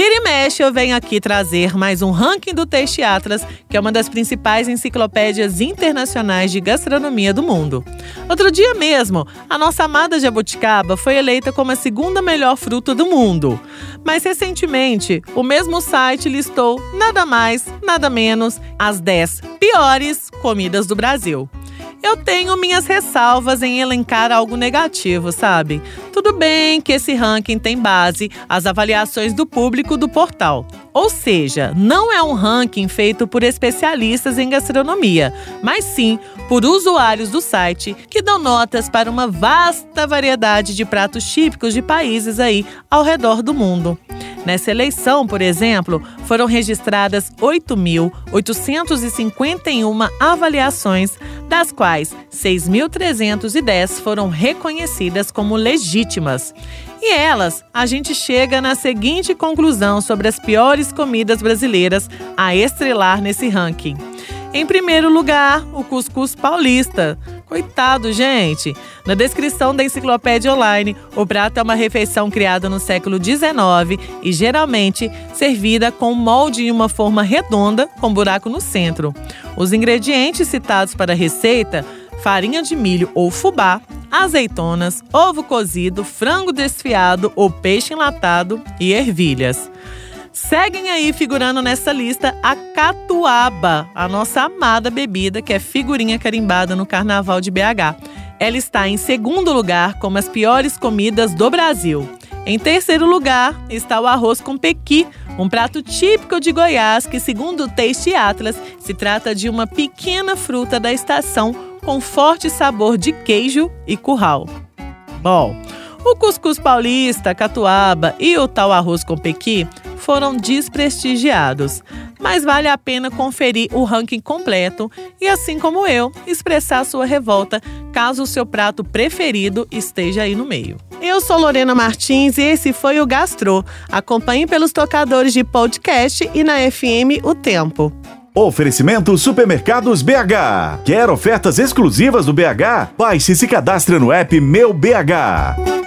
Vira e mexe, eu venho aqui trazer mais um ranking do Taste Atlas, que é uma das principais enciclopédias internacionais de gastronomia do mundo. Outro dia mesmo, a nossa amada jabuticaba foi eleita como a segunda melhor fruta do mundo. Mas recentemente, o mesmo site listou nada mais, nada menos as 10 piores comidas do Brasil. Eu tenho minhas ressalvas em elencar algo negativo, sabe? Tudo bem que esse ranking tem base as avaliações do público do portal. Ou seja, não é um ranking feito por especialistas em gastronomia, mas sim por usuários do site que dão notas para uma vasta variedade de pratos típicos de países aí ao redor do mundo. Nessa eleição, por exemplo, foram registradas 8.851 avaliações, das quais 6.310 foram reconhecidas como legítimas. E elas, a gente chega na seguinte conclusão sobre as piores comidas brasileiras a estrelar nesse ranking. Em primeiro lugar, o cuscuz paulista. Coitado, gente! Na descrição da enciclopédia online, o prato é uma refeição criada no século XIX e geralmente servida com molde em uma forma redonda com buraco no centro. Os ingredientes citados para a receita: farinha de milho ou fubá, azeitonas, ovo cozido, frango desfiado ou peixe enlatado e ervilhas. Seguem aí figurando nessa lista a catuaba, a nossa amada bebida que é figurinha carimbada no Carnaval de BH. Ela está em segundo lugar como as piores comidas do Brasil. Em terceiro lugar está o arroz com pequi, um prato típico de Goiás que, segundo o Taste Atlas, se trata de uma pequena fruta da estação com forte sabor de queijo e curral. Bom, o cuscuz paulista, catuaba e o tal arroz com pequi foram desprestigiados. Mas vale a pena conferir o ranking completo e, assim como eu, expressar sua revolta caso o seu prato preferido esteja aí no meio. Eu sou Lorena Martins e esse foi o Gastro. Acompanhe pelos tocadores de podcast e na FM O Tempo. Oferecimento Supermercados BH. Quer ofertas exclusivas do BH? Baixe e se cadastre no app Meu BH.